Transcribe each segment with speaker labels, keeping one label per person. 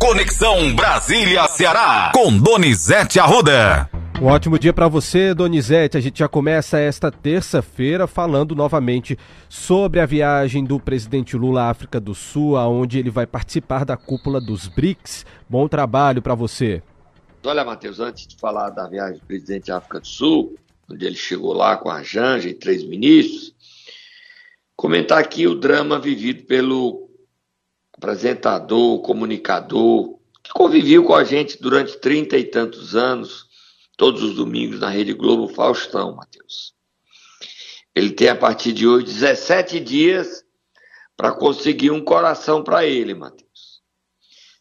Speaker 1: Conexão Brasília-Ceará, com Donizete Arruda.
Speaker 2: Um ótimo dia para você, Donizete. A gente já começa esta terça-feira falando novamente sobre a viagem do presidente Lula à África do Sul, aonde ele vai participar da cúpula dos BRICS. Bom trabalho para você.
Speaker 3: Olha, Matheus, antes de falar da viagem do presidente à África do Sul, onde ele chegou lá com a Janja e três ministros, comentar aqui o drama vivido pelo apresentador, comunicador, que conviveu com a gente durante trinta e tantos anos, todos os domingos na Rede Globo, Faustão, Matheus. Ele tem a partir de hoje 17 dias para conseguir um coração para ele, Matheus.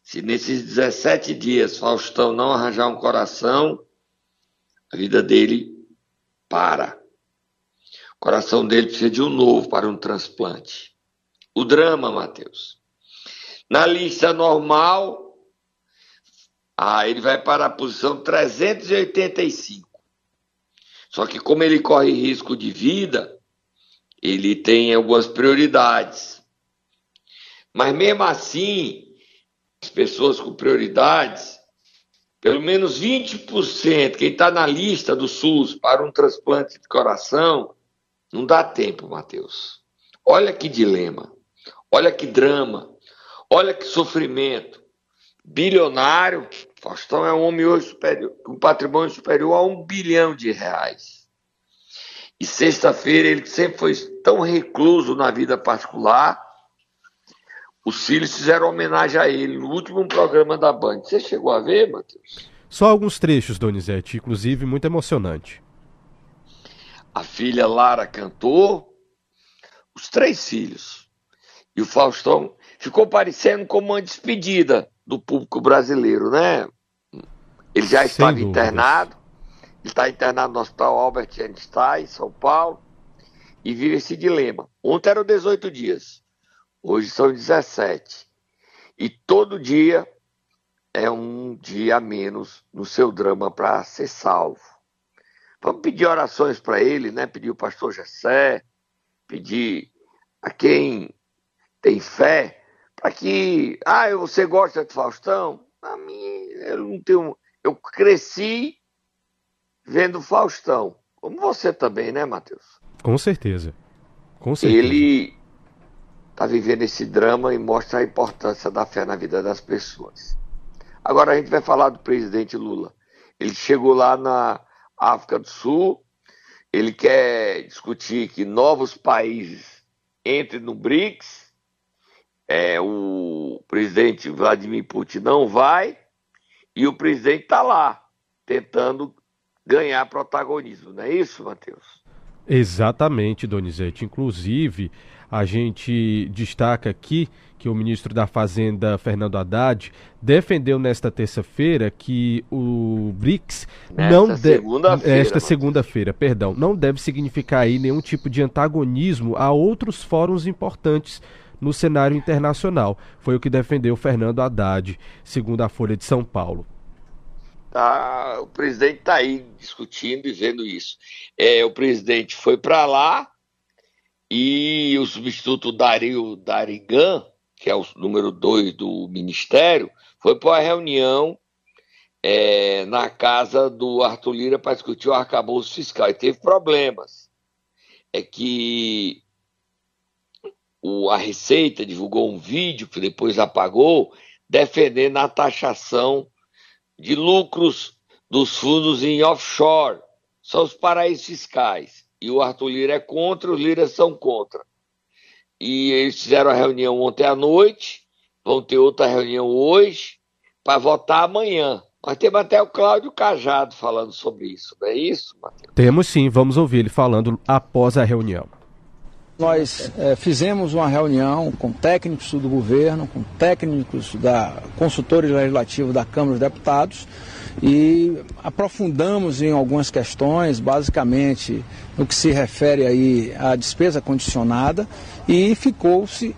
Speaker 3: Se nesses 17 dias Faustão não arranjar um coração, a vida dele para. O coração dele precisa de um novo para um transplante. O drama, Matheus. Na lista normal, ah, ele vai para a posição 385. Só que como ele corre risco de vida, ele tem algumas prioridades. Mas mesmo assim, as pessoas com prioridades, pelo menos 20%, quem está na lista do SUS para um transplante de coração, não dá tempo, Mateus. Olha que dilema, olha que drama, olha que sofrimento. Bilionário, Faustão é um homem hoje superior, com patrimônio superior a um bilhão de reais. E sexta-feira ele sempre foi tão recluso na vida particular. Os filhos fizeram homenagem a ele no último programa da Band. Você chegou a ver, Matheus?
Speaker 2: Só alguns trechos, Donizete, inclusive muito emocionante.
Speaker 3: A filha Lara cantou, os três filhos. E o Faustão ficou parecendo como uma despedida do público brasileiro, né? Ele já estava internado, ele está internado no Hospital Albert Einstein, em São Paulo, e vive esse dilema. Ontem eram 18 dias, hoje são 17. E todo dia é um dia a menos no seu drama para ser salvo. Vamos pedir orações para ele, né? Pedir o pastor Jessé, pedir a quem tem fé, para que. Ah, você gosta de Faustão? A mim, eu não tenho. Eu cresci vendo Faustão. Como você também, né, Matheus?
Speaker 2: Com certeza. Com certeza.
Speaker 3: Ele está vivendo esse drama e mostra a importância da fé na vida das pessoas. Agora a gente vai falar do presidente Lula. Ele chegou lá na África do Sul, ele quer discutir que novos países entrem no BRICS. É, o presidente Vladimir Putin não vai e o presidente está lá tentando ganhar protagonismo, não é isso, Matheus?
Speaker 2: Exatamente, Donizete. Inclusive, a gente destaca aqui que o ministro da Fazenda, Fernando Haddad, defendeu nesta terça-feira que o BRICS
Speaker 3: nesta
Speaker 2: não deve.
Speaker 3: Segunda-feira,
Speaker 2: esta segunda-feira, perdão, não deve significar aí nenhum tipo de antagonismo a outros fóruns importantes no cenário internacional. Foi o que defendeu Fernando Haddad, segundo a Folha de São Paulo.
Speaker 3: Tá, o presidente está aí discutindo e vendo isso. É, o presidente foi para lá e o substituto Dario Darigan, que é o número dois do ministério, foi para uma reunião é, na casa do Arthur Lira para discutir o arcabouço fiscal e teve problemas. É que o, a Receita divulgou um vídeo que depois apagou, defendendo a taxação de lucros dos fundos em offshore, são os paraísos fiscais. E o Arthur Lira é contra, os Liras são contra. E eles fizeram a reunião ontem à noite, vão ter outra reunião hoje, para votar amanhã. Nós temos até o Cláudio Cajado falando sobre isso, não é isso, Matheus?
Speaker 2: Temos sim, vamos ouvir ele falando após a reunião.
Speaker 4: Nós é, fizemos uma reunião com técnicos do governo, com técnicos da consultores legislativos da Câmara dos Deputados e aprofundamos em algumas questões, basicamente no que se refere aí à despesa condicionada e ficou, -se,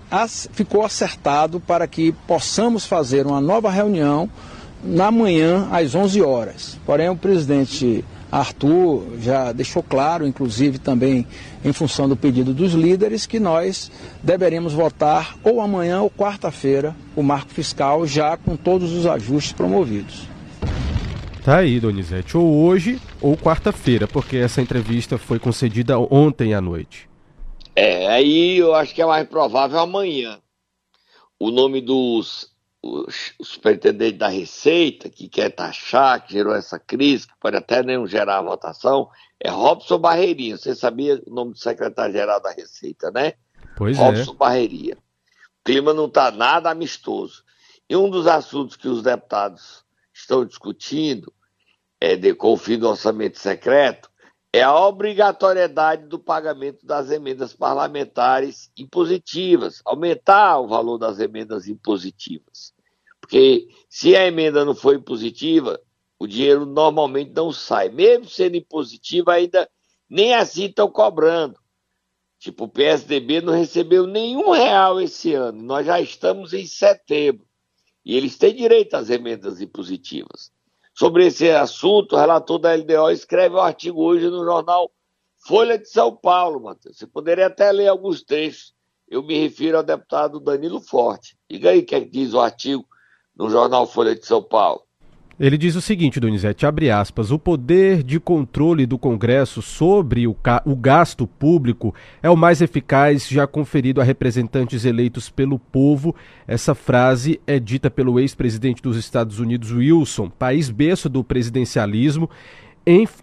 Speaker 4: ficou acertado para que possamos fazer uma nova reunião na manhã às 11 horas. Porém, o presidente Arthur já deixou claro, inclusive também em função do pedido dos líderes, que nós deveremos votar ou amanhã ou quarta-feira o marco fiscal já com todos os ajustes promovidos.
Speaker 2: Tá aí, Donizete, ou hoje ou quarta-feira, porque essa entrevista foi concedida ontem à noite.
Speaker 3: É, aí eu acho que é mais provável amanhã. O nome dos os, o superintendente da Receita, que quer taxar, que gerou essa crise, que pode até nem gerar a votação, é Robson Barreirinha. Você sabia o nome do secretário-geral da Receita, né?
Speaker 2: Pois
Speaker 3: Robson
Speaker 2: é.
Speaker 3: Barreirinha. O clima não está nada amistoso. E um dos assuntos que os deputados estão discutindo, é, de, com o fim do orçamento secreto, é a obrigatoriedade do pagamento das emendas parlamentares impositivas, aumentar o valor das emendas impositivas. Porque se a emenda não for impositiva, o dinheiro normalmente não sai. Mesmo sendo impositiva, ainda nem assim estão cobrando. Tipo, o PSDB não recebeu nenhum real esse ano. Nós já estamos em setembro. E eles têm direito às emendas impositivas. Sobre esse assunto, o relator da LDO escreve um artigo hoje no jornal Folha de São Paulo, Matheus. Você poderia até ler alguns trechos. Eu me refiro ao deputado Danilo Forte. Diga aí o que, é que diz o artigo no jornal Folha de São Paulo.
Speaker 2: Ele diz o seguinte, Donizete, abre aspas, o poder de controle do Congresso sobre o, o, gasto público é o mais eficaz já conferido a representantes eleitos pelo povo. Essa frase é dita pelo ex-presidente dos Estados Unidos, Wilson, país berço do presidencialismo,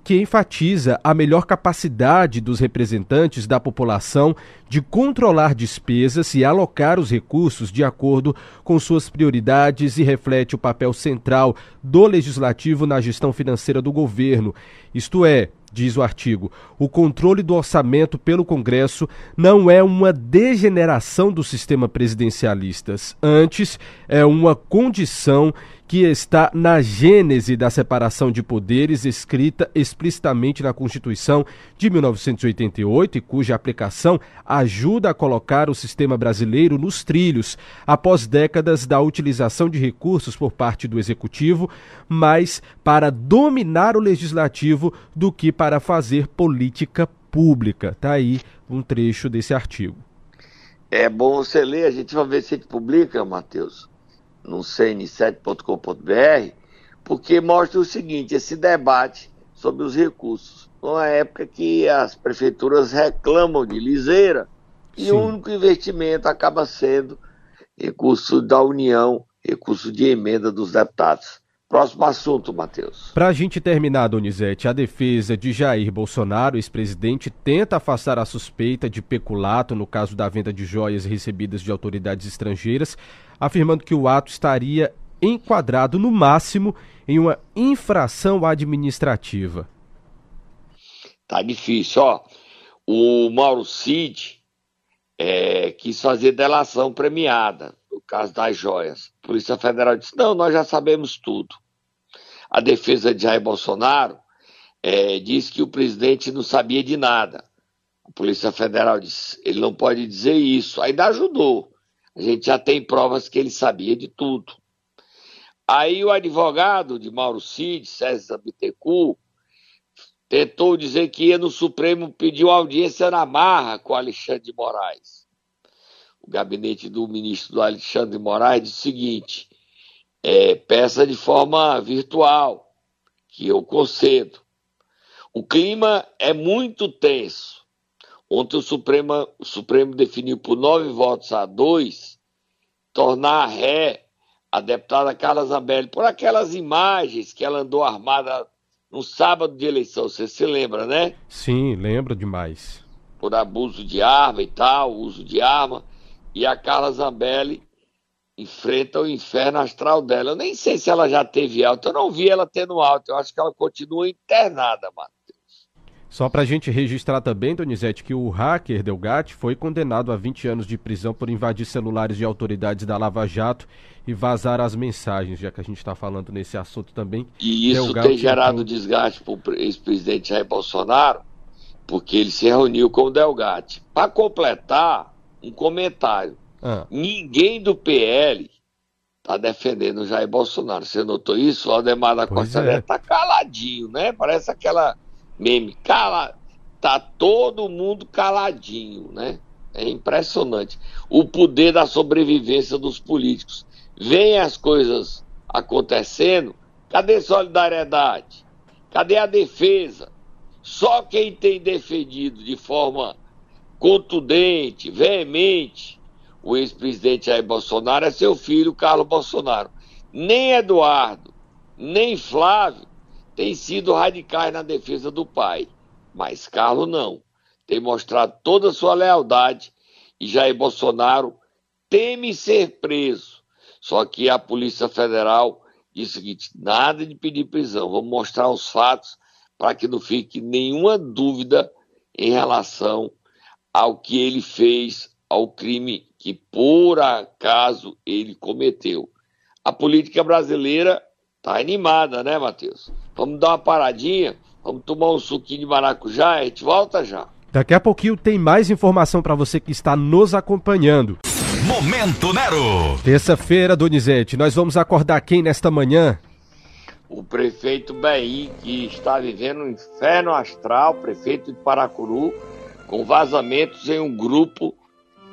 Speaker 2: que enfatiza a melhor capacidade dos representantes da população de controlar despesas e alocar os recursos de acordo com suas prioridades e reflete o papel central do legislativo na gestão financeira do governo. Isto é, diz o artigo, o controle do orçamento pelo Congresso não é uma degeneração do sistema presidencialista, antes é uma condição que está na gênese da separação de poderes escrita explicitamente na Constituição de 1988 e cuja aplicação ajuda a colocar o sistema brasileiro nos trilhos após décadas da utilização de recursos por parte do executivo, mais para dominar o legislativo do que para fazer política pública. Tá aí um trecho desse artigo.
Speaker 3: É bom você ler, a gente vai ver se a gente publica, Matheus no cn7.com.br, porque mostra o seguinte: esse debate sobre os recursos. Numa época que as prefeituras reclamam de liseira e Sim. o único investimento acaba sendo recurso da União, recurso de emenda dos deputados. Próximo assunto, Matheus.
Speaker 2: Para a gente terminar, Donizete, a defesa de Jair Bolsonaro, ex-presidente, tenta afastar a suspeita de peculato no caso da venda de joias recebidas de autoridades estrangeiras, afirmando que o ato estaria enquadrado, no máximo, em uma infração administrativa.
Speaker 3: Tá difícil, ó. O Mauro Cid é, quis fazer delação premiada no caso das joias. A Polícia Federal disse: não, nós já sabemos tudo. A defesa de Jair Bolsonaro é, disse que o presidente não sabia de nada. A Polícia Federal disse: ele não pode dizer isso. Ainda ajudou. A gente já tem provas que ele sabia de tudo. Aí o advogado de Mauro Cid, César Bittencourt, tentou dizer que ia no Supremo pedir audiência na marra com Alexandre de Moraes o gabinete do ministro Alexandre Moraes disse o seguinte: é, peça de forma virtual, que eu concedo. O clima é muito tenso. Ontem o Supremo, o Supremo definiu por nove votos a dois tornar ré a deputada Carla Zambelli por aquelas imagens que ela andou armada no sábado de eleição. Você se lembra, né?
Speaker 2: Sim, lembro demais.
Speaker 3: Por abuso de arma e tal, uso de arma e a Carla Zambelli enfrenta o inferno astral dela. Eu nem sei se ela já teve alta, eu não vi ela tendo alta, eu acho que ela continua internada, Matheus.
Speaker 2: Só para a gente registrar também, Donizete, que o hacker Delgatti foi condenado a 20 anos de prisão por invadir celulares de autoridades da Lava Jato e vazar as mensagens, já que a gente está falando nesse assunto também.
Speaker 3: E isso Delgatti tem gerado então... desgaste para o ex-presidente Jair Bolsonaro, porque ele se reuniu com o Delgatti. Para completar, um comentário. Ah. Ninguém do PL tá defendendo o Jair Bolsonaro. Você notou isso? O Aldemar da
Speaker 2: Pois
Speaker 3: Costa
Speaker 2: é.
Speaker 3: Neto tá caladinho, né? Parece aquela meme. Cala... Tá todo mundo caladinho, né? É impressionante. O poder da sobrevivência dos políticos. Vem as coisas acontecendo, cadê solidariedade? Cadê a defesa? Só quem tem defendido de forma contundente, veemente, o ex-presidente Jair Bolsonaro é seu filho, Carlos Bolsonaro. Nem Eduardo, nem Flávio têm sido radicais na defesa do pai. Mas Carlos não. Tem mostrado toda a sua lealdade e Jair Bolsonaro teme ser preso. Só que a Polícia Federal disse o seguinte: nada de pedir prisão, vamos mostrar os fatos para que não fique nenhuma dúvida em relação ao que ele fez, ao crime que por acaso ele cometeu. A política brasileira está animada, né, Matheus? Vamos dar uma paradinha, vamos tomar um suquinho de maracujá, a gente volta já.
Speaker 2: Daqui a pouquinho tem mais informação para você que está nos acompanhando.
Speaker 1: Momento Nero.
Speaker 2: Terça-feira, Donizete, nós vamos acordar quem nesta manhã?
Speaker 3: O prefeito Beim, que está vivendo um inferno astral, prefeito de Paracuru, com vazamentos em um grupo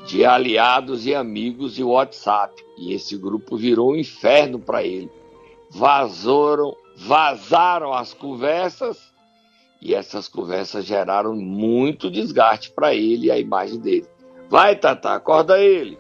Speaker 3: de aliados e amigos de WhatsApp. E esse grupo virou um inferno para ele. Vazaram, vazaram as conversas e essas conversas geraram muito desgaste para ele e a imagem dele. Vai, Tata, acorda ele.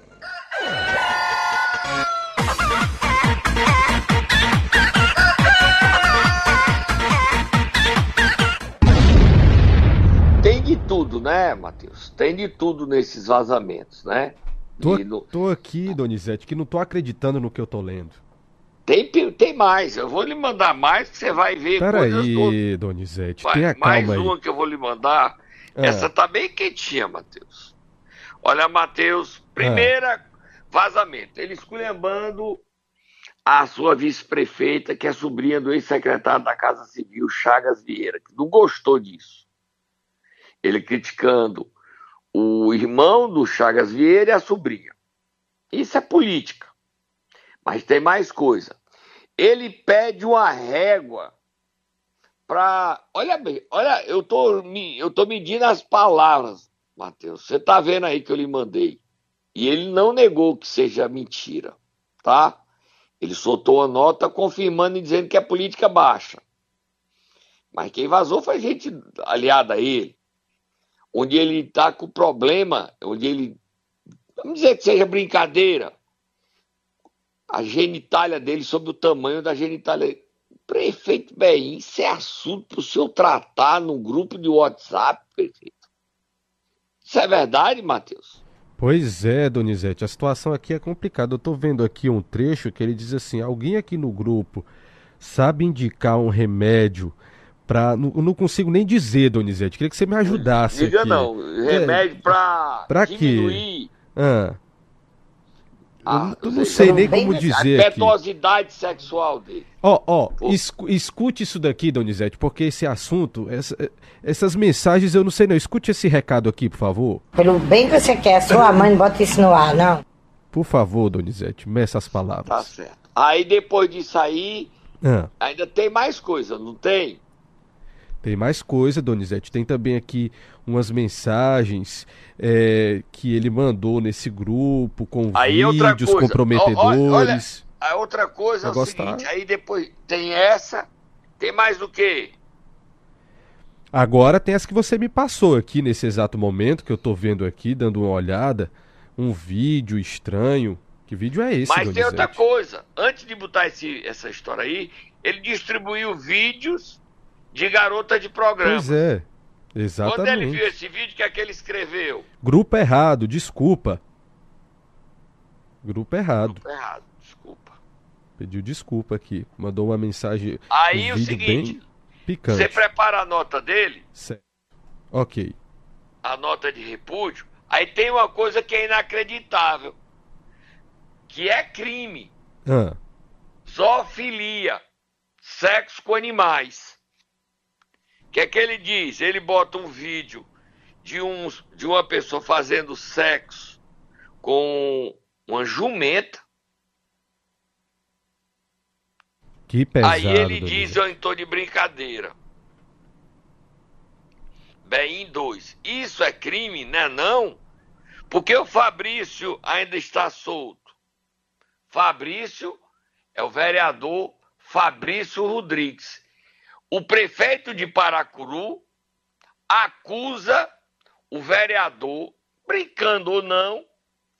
Speaker 3: Tudo, né, Matheus? Tem de tudo nesses vazamentos, né?
Speaker 2: Tô,
Speaker 3: no-
Speaker 2: tô aqui, Donizete, que não tô acreditando no que eu tô lendo.
Speaker 3: Tem, tem mais, eu vou lhe mandar mais que você vai ver coisas do-
Speaker 2: Peraí, Donizete,
Speaker 3: Vai,
Speaker 2: tenha
Speaker 3: mais
Speaker 2: calma aí.
Speaker 3: uma que eu vou lhe mandar.
Speaker 2: Ah.
Speaker 3: Essa tá bem quentinha, Matheus. Olha, Matheus, primeira vazamento. Ele esculhambando a sua vice-prefeita, que é sobrinha do ex-secretário da Casa Civil, Chagas Vieira, que não gostou disso. Ele criticando o irmão do Chagas Vieira e a sobrinha. Isso é política. Mas tem mais coisa. Ele pede uma régua para. Olha bem, olha, eu tô, eu tô medindo as palavras, Matheus. Você tá vendo aí que eu lhe mandei. E ele não negou que seja mentira, tá? Ele soltou uma nota confirmando e dizendo que é política baixa. Mas quem vazou foi gente aliada a ele. Onde ele tá com problema, onde ele. Vamos dizer que seja brincadeira. A genitália dele sobre o tamanho da genitália. Prefeito Beim, isso é assunto para o senhor tratar num grupo de WhatsApp, prefeito. Isso é verdade, Matheus?
Speaker 2: Pois é, Donizete, a situação aqui é complicada. Eu tô vendo aqui um trecho que ele diz assim: alguém aqui no grupo sabe indicar um remédio pra. Não, eu não consigo nem dizer, Donizete. Queria que você me ajudasse
Speaker 3: Diga
Speaker 2: aqui.
Speaker 3: não, remédio para
Speaker 2: Pra quê?
Speaker 3: diminuir
Speaker 2: Ah,
Speaker 3: a,
Speaker 2: eu não sei nem como
Speaker 3: a
Speaker 2: dizer aqui.
Speaker 3: petosidade sexual dele.
Speaker 2: Ó, ó, escute isso daqui, Donizete, porque esse assunto, essa- essas mensagens eu não sei não. Escute esse recado aqui, por favor.
Speaker 5: Pelo bem que você quer, sua mãe não bota isso no ar, não.
Speaker 2: Por favor, Donizete, meça as
Speaker 3: Tá
Speaker 2: palavras.
Speaker 3: certo. Aí depois disso aí,
Speaker 2: Ah,
Speaker 3: ainda tem mais coisa, não tem?
Speaker 2: Tem mais coisa, Donizete. Tem também aqui umas mensagens é, que ele mandou nesse grupo com
Speaker 3: Aí outra
Speaker 2: vídeos
Speaker 3: coisa.
Speaker 2: comprometedores.
Speaker 3: A outra coisa é o
Speaker 2: gostar?
Speaker 3: seguinte, aí depois tem essa, tem mais o quê?
Speaker 2: Agora tem as que você me passou aqui nesse exato momento, que eu tô vendo aqui, dando uma olhada. Um vídeo estranho. Que vídeo é esse,
Speaker 3: Mas tem
Speaker 2: Donizete?
Speaker 3: outra coisa. Antes de botar esse, essa história aí, ele distribuiu vídeos de garota de programa.
Speaker 2: Pois é,
Speaker 3: Quando ele
Speaker 2: exatamente.
Speaker 3: viu esse vídeo, o que é que ele escreveu?
Speaker 2: Grupo errado, desculpa. Grupo errado.
Speaker 3: Errado, desculpa.
Speaker 2: Pediu desculpa aqui. Mandou uma mensagem.
Speaker 3: Aí
Speaker 2: um
Speaker 3: o seguinte,
Speaker 2: picante.
Speaker 3: você prepara a nota dele,
Speaker 2: Certo. Ok.
Speaker 3: a nota de repúdio, aí tem uma coisa que é inacreditável, que é crime.
Speaker 2: Ah,
Speaker 3: Zoofilia, sexo com animais. O que é que ele diz? Ele bota um vídeo de, um, de uma pessoa fazendo sexo com uma jumenta.
Speaker 2: Que pesado.
Speaker 3: Aí ele diz, eu estou de brincadeira. Bem, em dois. Isso é crime, né? Não. Porque o Fabrício ainda está solto. Fabrício é o vereador Fabrício Rodrigues. O prefeito de Paracuru acusa o vereador, brincando ou não,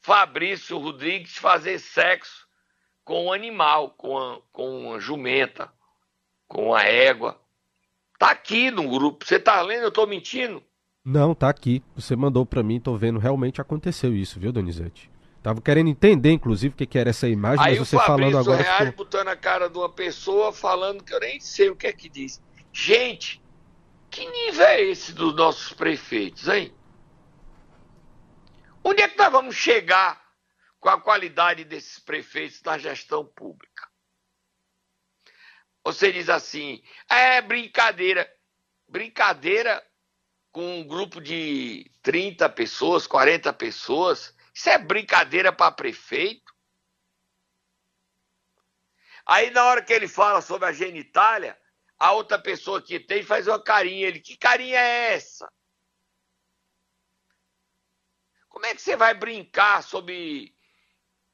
Speaker 3: Fabrício Rodrigues fazer sexo com um animal, com uma, com uma jumenta, com uma égua. Tá aqui no grupo. Você tá lendo? Eu tô mentindo?
Speaker 2: Não, tá aqui. Você mandou para mim, tô vendo. Realmente aconteceu isso, viu, Donizete? Tava querendo entender, inclusive, o que, que era essa imagem,
Speaker 3: Aí
Speaker 2: mas você
Speaker 3: Fabrício
Speaker 2: falando agora.
Speaker 3: Reais
Speaker 2: Ficou...
Speaker 3: botando a cara de uma pessoa falando que eu nem sei o que é que diz. Gente, que nível é esse dos nossos prefeitos, hein? Onde é que nós vamos chegar com a qualidade desses prefeitos na gestão pública? Você diz assim, é brincadeira. Brincadeira com um grupo de 30 pessoas, 40 pessoas. Isso é brincadeira para prefeito? Aí na hora que ele fala sobre a genitália, a outra pessoa que tem faz uma carinha. Ele, que carinha é essa? Como é que você vai brincar sobre.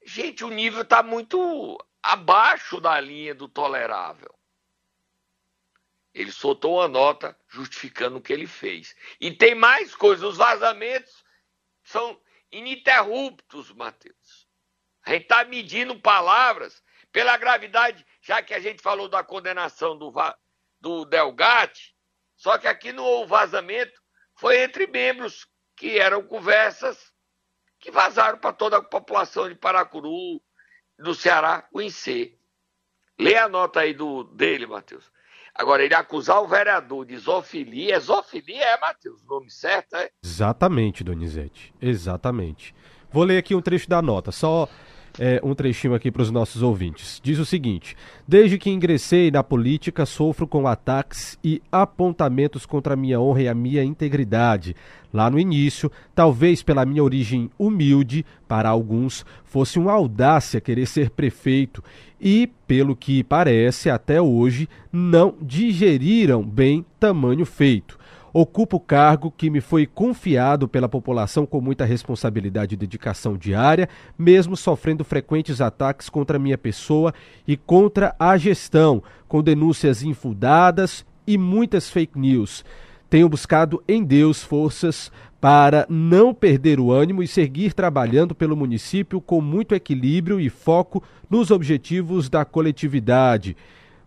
Speaker 3: Gente, o nível está muito abaixo da linha do tolerável. Ele soltou uma nota justificando o que ele fez. E tem mais coisas. Os vazamentos são ininterruptos, Matheus. A gente está medindo palavras pela gravidade, já que a gente falou da condenação do, do só que aqui não houve vazamento, foi entre membros que eram conversas que vazaram para toda a população de Paracuru, do Ceará, conhecer. Lê a nota aí do, dele, Matheus. Agora, ele acusar o vereador de zoofilia, é zoofilia, é, Matheus, o nome certo, é?
Speaker 2: Exatamente, Donizete, exatamente. Vou ler aqui um trecho da nota, só é, um trechinho aqui para os nossos ouvintes. Diz o seguinte: Desde que ingressei na política, sofro com ataques e apontamentos contra a minha honra e a minha integridade. Lá no início, talvez pela minha origem humilde, para alguns fosse uma audácia querer ser prefeito e, pelo que parece, até hoje não digeriram bem tamanho feito. Ocupo o cargo que me foi confiado pela população com muita responsabilidade e dedicação diária, mesmo sofrendo frequentes ataques contra minha pessoa e contra a gestão, com denúncias infundadas e muitas fake news. Tenho buscado em Deus forças para não perder o ânimo e seguir trabalhando pelo município com muito equilíbrio e foco nos objetivos da coletividade.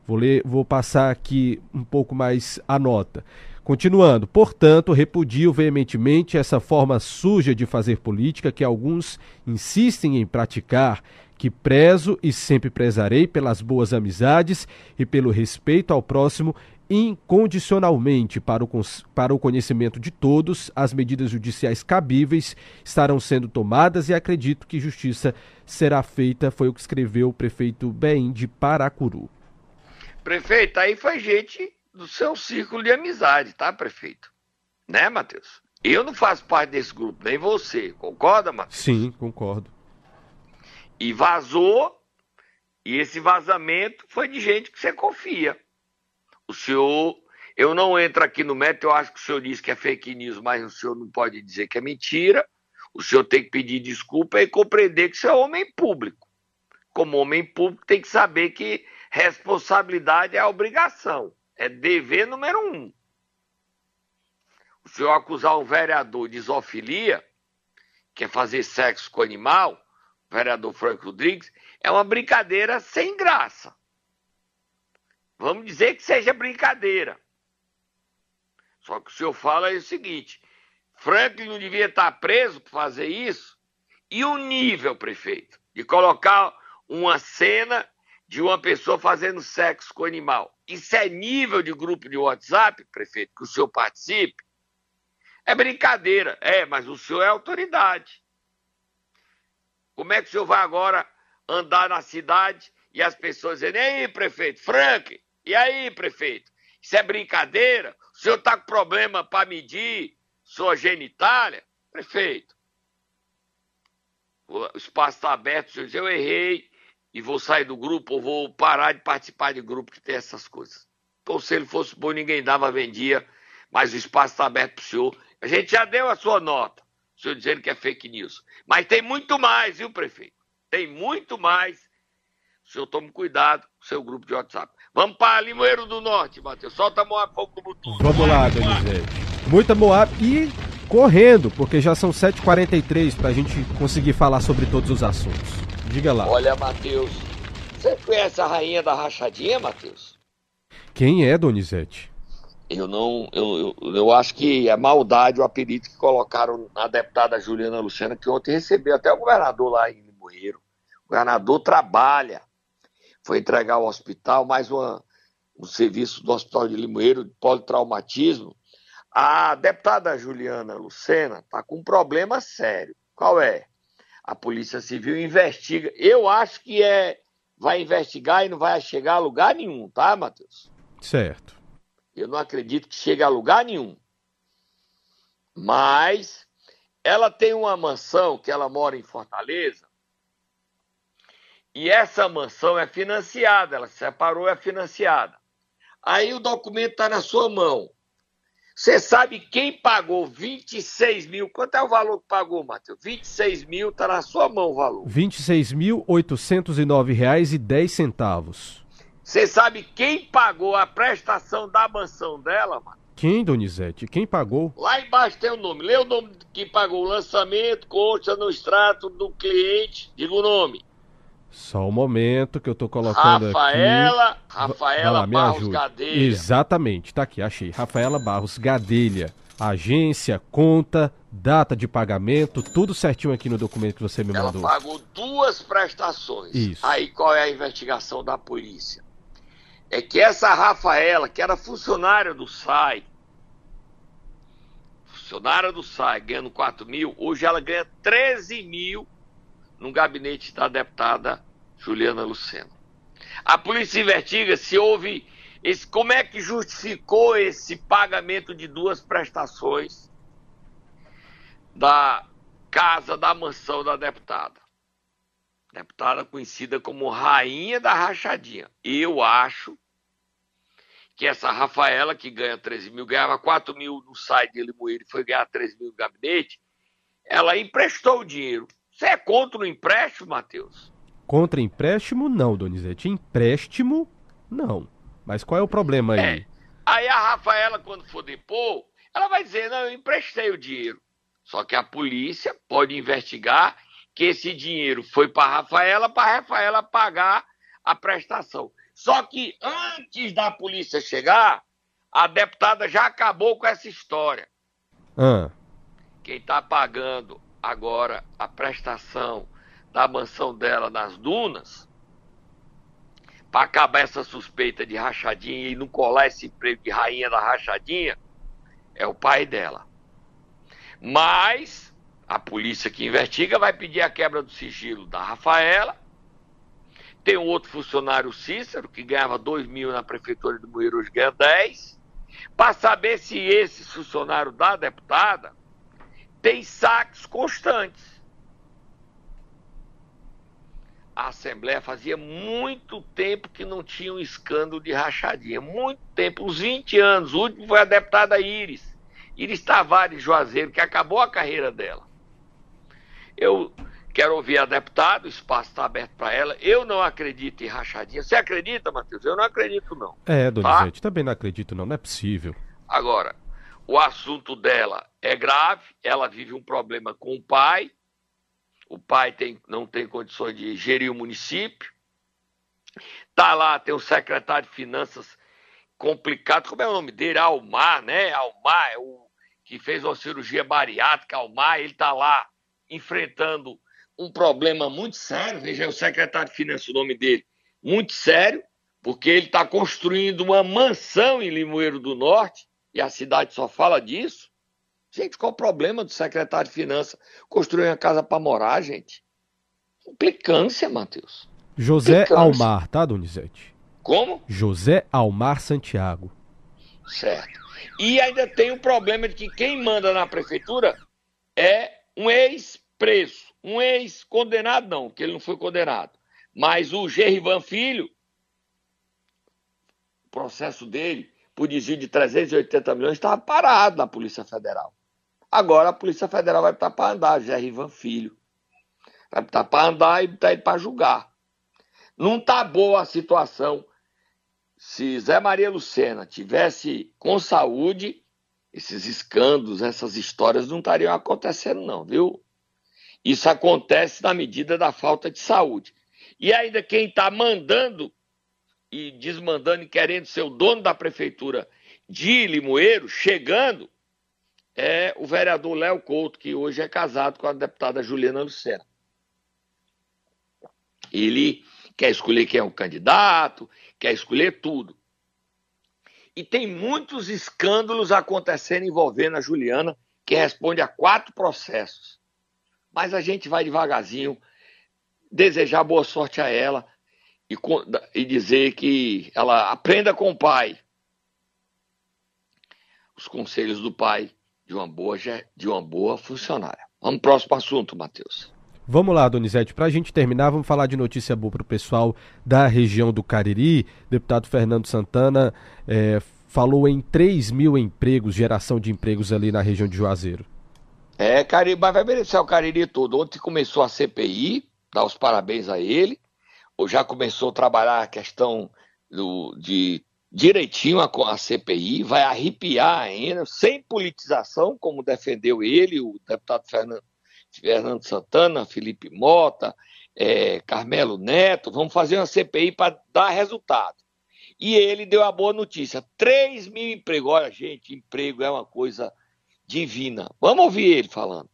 Speaker 2: Vou, ler, vou passar aqui um pouco mais a nota. Continuando, portanto, repudio veementemente essa forma suja de fazer política que alguns insistem em praticar, que prezo e sempre prezarei pelas boas amizades e pelo respeito ao próximo incondicionalmente para o, para o conhecimento de todos, as medidas judiciais cabíveis estarão sendo tomadas e acredito que justiça será feita, foi o que escreveu o prefeito Bem de Paracuru.
Speaker 3: Prefeito, aí foi gente do seu círculo de amizade, tá, prefeito? Né, Matheus? Eu não faço parte desse grupo, nem você. Concorda, Matheus?
Speaker 2: Sim, concordo.
Speaker 3: E vazou, e esse vazamento foi de gente que você confia. O senhor, eu não entro aqui no método, eu acho que o senhor disse que é fake news, mas o senhor não pode dizer que é mentira. O senhor tem que pedir desculpa e compreender que você é homem público. Como homem público, tem que saber que responsabilidade é obrigação. É dever número um. O senhor acusar um vereador de zoofilia, que é fazer sexo com animal, o vereador Franco Rodrigues, é uma brincadeira sem graça. Vamos dizer que seja brincadeira. Só que o senhor fala é o seguinte: Franklin não devia estar preso por fazer isso? E o nível, prefeito, de colocar uma cena de uma pessoa fazendo sexo com animal. Isso é nível de grupo de WhatsApp, prefeito, que o senhor participe? É brincadeira. É, mas o senhor é autoridade. Como é que o senhor vai agora andar na cidade e as pessoas dizendo, e aí, prefeito, Frank, e aí, prefeito, isso é brincadeira? O senhor está com problema para medir sua genitália? Prefeito, o espaço está aberto, o senhor diz, eu errei, e vou sair do grupo ou vou parar de participar de grupo que tem essas coisas. Então, se ele fosse bom, ninguém dava, vendia, mas o espaço está aberto para o senhor. A gente já deu a sua nota, o senhor dizendo que é fake news. Mas tem muito mais, viu, prefeito? Tem muito mais. O senhor tome cuidado com o seu grupo de WhatsApp. Vamos para Limoeiro do Norte, Matheus. Solta a Moab Fogo do Mutum.
Speaker 2: Vamos lá, Donizete. Muita Moab e correndo, porque já são 7h43 para a gente conseguir falar sobre todos os assuntos. Diga lá.
Speaker 3: Olha, Matheus, você conhece a rainha da rachadinha, Matheus?
Speaker 2: Quem é, Donizete?
Speaker 3: Eu não. Eu, eu, eu, acho que é maldade o apelido que colocaram na deputada Juliana Luciana, que ontem recebeu até o governador lá em Limoeiro. O governador trabalha. Foi entregar ao hospital mais uma, um serviço do Hospital de Limoeiro de politraumatismo. A deputada Juliana Lucena está com um problema sério. Qual é? A Polícia Civil investiga. Eu acho que é vai investigar e não vai chegar a lugar nenhum, tá, Matheus?
Speaker 2: Certo.
Speaker 3: Eu não acredito que chegue a lugar nenhum. Mas ela tem uma mansão que ela mora em Fortaleza. E essa mansão é financiada, ela se separou, é financiada. Aí o documento está na sua mão. Você sabe quem pagou 26 mil? Quanto é o valor que pagou, Matheus? 26 mil, está na sua mão o valor.
Speaker 2: R$ 26.809,10.
Speaker 3: Você sabe quem pagou a prestação da mansão dela, mano?
Speaker 2: Quem, Donizete? Quem pagou?
Speaker 3: Lá embaixo tem o nome. Lê o nome que pagou o lançamento, consta no extrato do cliente. Diga o nome.
Speaker 2: Só um momento que eu tô colocando
Speaker 3: Rafaela,
Speaker 2: aqui.
Speaker 3: Rafaela Barros Gadelha.
Speaker 2: Exatamente, tá aqui, achei. Rafaela Barros Gadelha. Agência, conta, data de pagamento, tudo certinho aqui no documento que você me
Speaker 3: Ela
Speaker 2: mandou.
Speaker 3: Ela pagou duas prestações.
Speaker 2: Isso.
Speaker 3: Aí qual é a investigação da polícia? É que essa Rafaela, que era funcionária do SAI, funcionária do SAI, ganhando 4 mil, hoje ela ganha 13 mil no gabinete da deputada Juliana Lucena. A polícia investiga se houve esse, como é que justificou esse pagamento de duas prestações da casa da mansão da deputada. Deputada conhecida como Rainha da Rachadinha. Eu acho que essa Rafaela, que ganha 13 mil, ganhava 4 mil no site de Limoeiro e foi ganhar 13 mil no gabinete, ela emprestou o dinheiro você é contra o empréstimo, Matheus?
Speaker 2: Contra empréstimo, não, Donizete. Empréstimo, não. Mas qual é o problema aí?
Speaker 3: É. Aí a Rafaela, quando for depor, ela vai dizer: não, eu emprestei o dinheiro. Só que a polícia pode investigar que esse dinheiro foi para a Rafaela, para a Rafaela pagar a prestação. Só que antes da polícia chegar, a deputada já acabou com essa história.
Speaker 2: Ah.
Speaker 3: Quem está pagando agora a prestação da mansão dela nas dunas, para acabar essa suspeita de rachadinha e não colar esse emprego de rainha da rachadinha, é o pai dela. Mas a polícia que investiga vai pedir a quebra do sigilo da Rafaela. Tem um outro funcionário, Cícero, que ganhava 2 mil na prefeitura de Moeiro, hoje ganha 10. Para saber se esse funcionário da deputada tem saques constantes. A Assembleia fazia muito tempo que não tinha um escândalo de rachadinha. Muito tempo, uns 20 anos. O último foi a deputada Iris. Iris Tavares Juazeiro, que acabou a carreira dela. Eu quero ouvir a deputada, o espaço está aberto para ela. Eu não acredito em rachadinha. Você acredita, Matheus? Eu não acredito, não.
Speaker 2: É, Donizete, tá? também não acredito, não. Não é possível.
Speaker 3: Agora, o assunto dela é grave, ela vive um problema com o pai, o pai tem, não tem condições de gerir o município, tá lá, tem o secretário de finanças complicado, como é o nome dele? Almar, né? Almar, é o que fez uma cirurgia bariátrica, Almar, ele tá lá enfrentando um problema muito sério, veja o secretário de finanças, o nome dele, muito sério, porque ele está construindo uma mansão em Limoeiro do Norte, e a cidade só fala disso. Gente, qual o problema do secretário de Finanças construir uma casa para morar, gente? Implicância, Matheus.
Speaker 2: José Implicância. Almar, tá, Donizete?
Speaker 3: Como?
Speaker 2: José Almar Santiago.
Speaker 3: Certo. E ainda tem o problema de que quem manda na prefeitura é um ex-preso. Um ex-condenado, não, que ele não foi condenado. Mas o Gerrivan Filho, o processo dele, por desvio de 380 milhões, estava parado na Polícia Federal. Agora a Polícia Federal vai estar para andar, Gerrivan Filho. Vai estar para andar e está para julgar. Não está boa a situação. Se Zé Maria Lucena tivesse com saúde, esses escândalos, essas histórias não estariam acontecendo, não, viu? Isso acontece na medida da falta de saúde. E ainda quem está mandando e desmandando e querendo ser o dono da prefeitura de Limoeiro, chegando, é o vereador Léo Couto, que hoje é casado com a deputada Juliana Lucena. Ele quer escolher quem é o candidato, quer escolher tudo. E tem muitos escândalos acontecendo envolvendo a Juliana, que responde a quatro processos. Mas a gente vai devagarzinho, desejar boa sorte a ela e, e dizer que ela aprenda com o pai os conselhos do pai de uma boa, de uma boa funcionária. Vamos pro próximo assunto, Matheus.
Speaker 2: Vamos lá, Donizete, para a gente terminar, vamos falar de notícia boa para o pessoal da região do Cariri. Deputado Fernando Santana é, falou em 3 mil empregos, geração de empregos ali na região de Juazeiro.
Speaker 3: É, Cariri, mas vai beneficiar o Cariri todo. Ontem começou a CPI, dá os parabéns a ele. Já começou a trabalhar a questão do, de direitinho a, a CPI, vai arrepiar ainda, sem politização, como defendeu ele, o deputado Fernando Fernando Santana, Felipe Mota, é, Carmelo Neto, vamos fazer uma CPI para dar resultado. E ele deu a boa notícia: 3 mil empregos. Olha, gente, emprego é uma coisa divina. Vamos ouvir ele falando.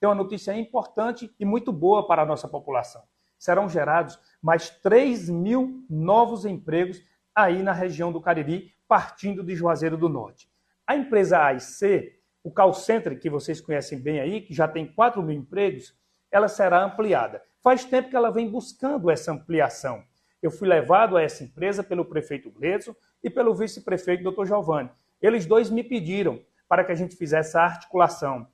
Speaker 6: Tem uma notícia importante e muito boa para a nossa população. Serão gerados mais 3 mil novos empregos aí na região do Cariri, partindo de Juazeiro do Norte. A empresa AIC o call center, que vocês conhecem bem aí, que já tem 4 mil empregos, ela será ampliada. Faz tempo que ela vem buscando essa ampliação. Eu fui levado a essa empresa pelo prefeito Gleison e pelo vice-prefeito Dr. Giovanni. Eles dois me pediram para que a gente fizesse a articulação,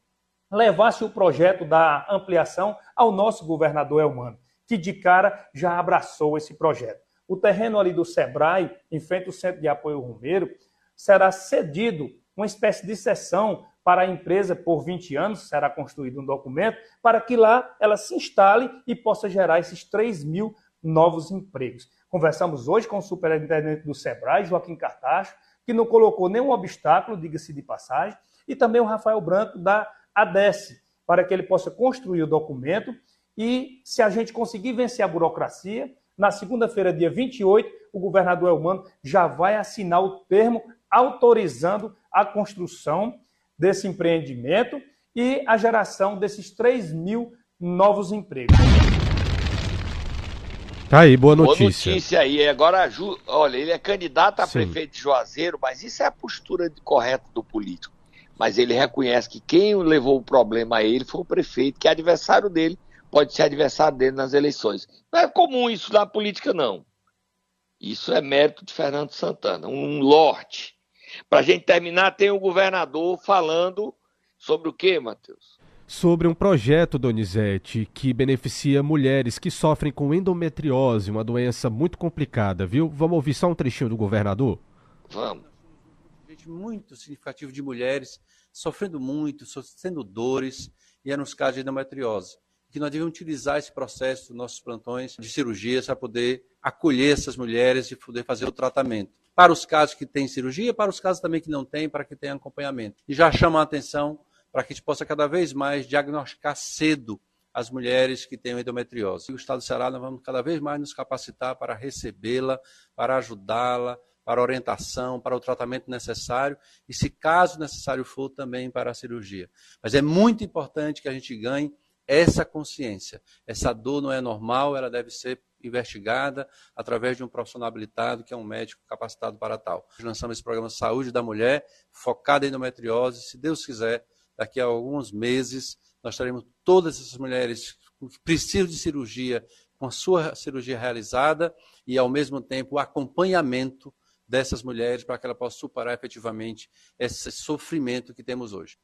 Speaker 6: levasse o projeto da ampliação ao nosso governador Elmano, que de cara já abraçou esse projeto. O terreno ali do Sebrae, em frente ao Centro de Apoio Romeiro, será cedido uma espécie de sessão para a empresa por 20 anos, será construído um documento, para que lá ela se instale e possa gerar esses 3 mil novos empregos. Conversamos hoje com o superintendente do SEBRAE, Joaquim Cartacho, que não colocou nenhum obstáculo, diga-se de passagem, e também o Rafael Branco da ADES, para que ele possa construir o documento e, se a gente conseguir vencer a burocracia, na segunda-feira, dia 28, o governador Elmano já vai assinar o termo autorizando a construção desse empreendimento e a geração desses 3 mil novos empregos.
Speaker 2: Tá aí, boa notícia.
Speaker 3: Boa notícia aí. Agora, olha, ele é candidato a Sim. prefeito de Juazeiro, mas isso é a postura correta do político. Mas ele reconhece que quem levou o problema a ele foi o prefeito, que é adversário dele, pode ser adversário dele nas eleições. Não é comum isso na política, não. Isso é mérito de Fernando Santana, um lorde para a gente terminar, tem o governador falando sobre o que, Matheus?
Speaker 2: Sobre um projeto, Donizete, que beneficia mulheres que sofrem com endometriose, uma doença muito complicada, viu? Vamos ouvir só um trechinho do governador?
Speaker 3: Vamos.
Speaker 7: Muito significativo de mulheres sofrendo muito, sofrendo dores, e é nos casos de endometriose. Que nós devemos utilizar esse processo dos nossos plantões de cirurgias para poder acolher essas mulheres e poder fazer o tratamento para os casos que têm cirurgia, para os casos também que não têm, para que tenham acompanhamento. E já chama a atenção para que a gente possa cada vez mais diagnosticar cedo as mulheres que têm endometriose. E o Estado do Ceará, nós vamos cada vez mais nos capacitar para recebê-la, para ajudá-la, para orientação, para o tratamento necessário e, se caso necessário for, também para a cirurgia. Mas é muito importante que a gente ganhe essa consciência. Essa dor não é normal, ela deve ser investigada através de um profissional habilitado, que é um médico capacitado para tal. Lançamos esse programa Saúde da Mulher, focado em endometriose. Se Deus quiser, daqui a alguns meses, nós teremos todas essas mulheres que precisam de cirurgia, com a sua cirurgia realizada e, ao mesmo tempo, o acompanhamento dessas mulheres para que ela possa superar efetivamente esse sofrimento que temos hoje.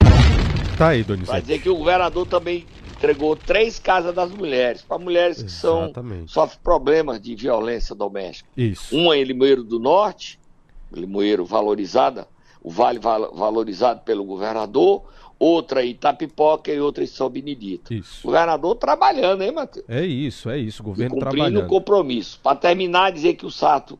Speaker 2: Tá aí, Donizete.
Speaker 3: Vai dizer que o governador também entregou três casas das mulheres, para mulheres que
Speaker 2: Exatamente.
Speaker 3: são sofrem problemas de violência doméstica.
Speaker 2: Isso.
Speaker 3: Uma em Limoeiro do Norte, Limoeiro valorizada, o Vale val- valorizado pelo governador, outra em Itapipoca e outra em São Benedito.
Speaker 2: Isso.
Speaker 3: Governador trabalhando, hein, Matheus?
Speaker 2: É isso, é isso. O governo
Speaker 3: cumprindo
Speaker 2: trabalhando.
Speaker 3: o compromisso. Para terminar, dizer que o Sato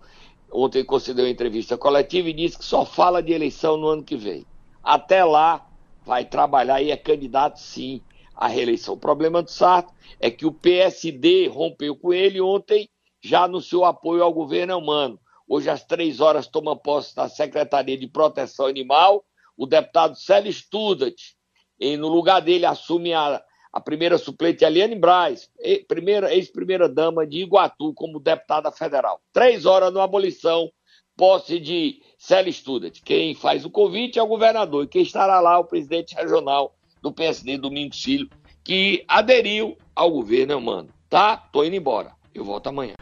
Speaker 3: ontem concedeu uma entrevista coletiva e disse que só fala de eleição no ano que vem. Até lá, vai trabalhar e é candidato sim à reeleição. O problema do Sato é que o PSD rompeu com ele ontem, já anunciou apoio ao governo humano. Hoje, às três horas, toma posse da Secretaria de Proteção Animal o deputado Célio Studat. E no lugar dele assume a, a primeira suplente Eliane Braz, e- primeira- ex-primeira-dama de Iguatu, como deputada federal. Três horas no abolição, posse de Célio Studat. Quem faz o convite é o governador, e quem estará lá é o presidente regional do PSD, Domingos Filho, que aderiu ao governo humano. Tá? Tô indo embora. Eu volto amanhã.